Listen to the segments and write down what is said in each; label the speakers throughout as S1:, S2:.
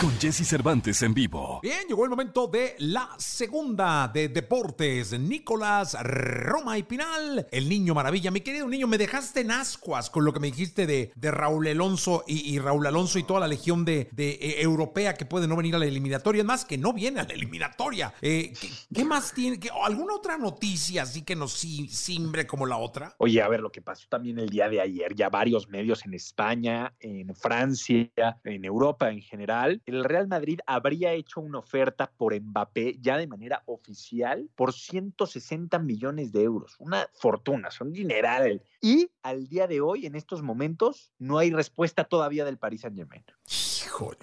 S1: Con Jesse Cervantes en vivo.
S2: Bien, llegó el momento de la segunda de deportes. Nicolás Roma y Pinal, el niño maravilla. Mi querido niño, me dejaste en ascuas con lo que me dijiste de, de Raúl Alonso y, y Raúl Alonso y toda la legión de, de, eh, europea que puede no venir a la eliminatoria. Es más, que no viene a la eliminatoria. Eh, ¿qué, qué, más tiene? ¿Qué, ¿Alguna otra noticia así que nos simbre como la otra?
S3: Oye, a ver, lo que pasó también el día de ayer, ya varios medios en España, en Francia, en Europa en general, el Real Madrid habría hecho una oferta por Mbappé ya de manera oficial por 160 millones de euros. Una fortuna, son dineral. Y al día de hoy, en estos momentos, no hay respuesta todavía del Paris Saint Germain.
S2: Híjole.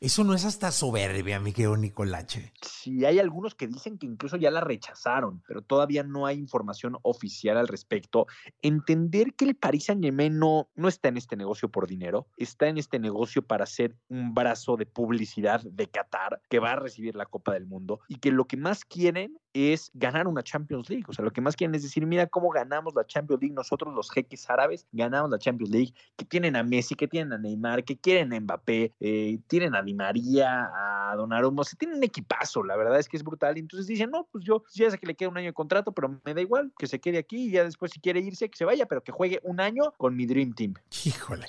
S2: Eso no es hasta soberbia, mi querido Nicolache.
S3: Sí, hay algunos que dicen que incluso ya la rechazaron, pero todavía no hay información oficial al respecto. Entender que el Paris Saint-Germain no, no está en este negocio por dinero, está en este negocio para ser un brazo de publicidad de Qatar que va a recibir la Copa del Mundo y que lo que más quieren es ganar una Champions League. O sea, lo que más quieren es decir, mira cómo ganamos la Champions League nosotros los jeques árabes, ganamos la Champions League, que tienen a Messi, que tienen a Neymar, que quieren a Mbappé, eh, tienen a Di María, a Donnarumma, o sea, tienen un equipazo, la verdad es que es brutal. Y entonces dicen, no, pues yo ya sé que le queda un año de contrato, pero me da igual, que se quede aquí y ya después si quiere irse, que se vaya, pero que juegue un año con mi Dream Team.
S2: Híjole.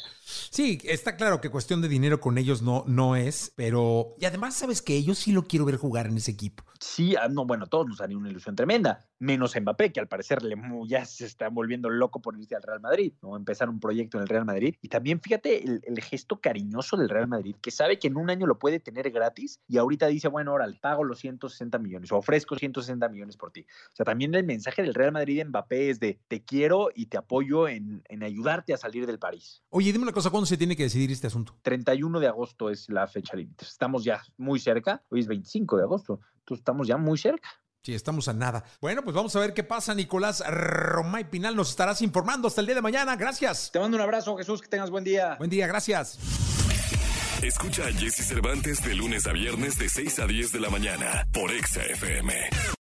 S2: Sí, está claro que cuestión de dinero con ellos no, no es, pero... Y además, ¿sabes que Yo sí lo quiero ver jugar en ese equipo.
S3: Sí, no, bueno, todos nos haría una ilusión tremenda, menos Mbappé, que al parecer le, ya se está volviendo loco por irse al Real Madrid, ¿no? Empezar un proyecto en el Real Madrid. Y también fíjate el, el, gesto cariñoso del Real Madrid, que sabe que en un año lo puede tener gratis y ahorita dice, bueno, órale, pago los 160 millones o ofrezco 160 millones por ti. O sea, también el mensaje del Real Madrid de Mbappé es de te quiero y te apoyo en, en ayudarte a salir del París.
S2: Oye, dime una cosa, ¿cuándo se tiene que decidir este asunto?
S3: 31 de agosto es la fecha límite. Estamos ya muy cerca, hoy es 25 de agosto, entonces estamos ya muy cerca.
S2: Sí, estamos a nada. Bueno, pues vamos a ver qué pasa, Nicolás Romay Pinal. Nos estarás informando hasta el día de mañana. Gracias.
S3: Te mando un abrazo, Jesús. Que tengas buen día.
S2: Buen día, gracias.
S4: Escucha a Jesse Cervantes de lunes a viernes de 6 a 10 de la mañana por Exa FM.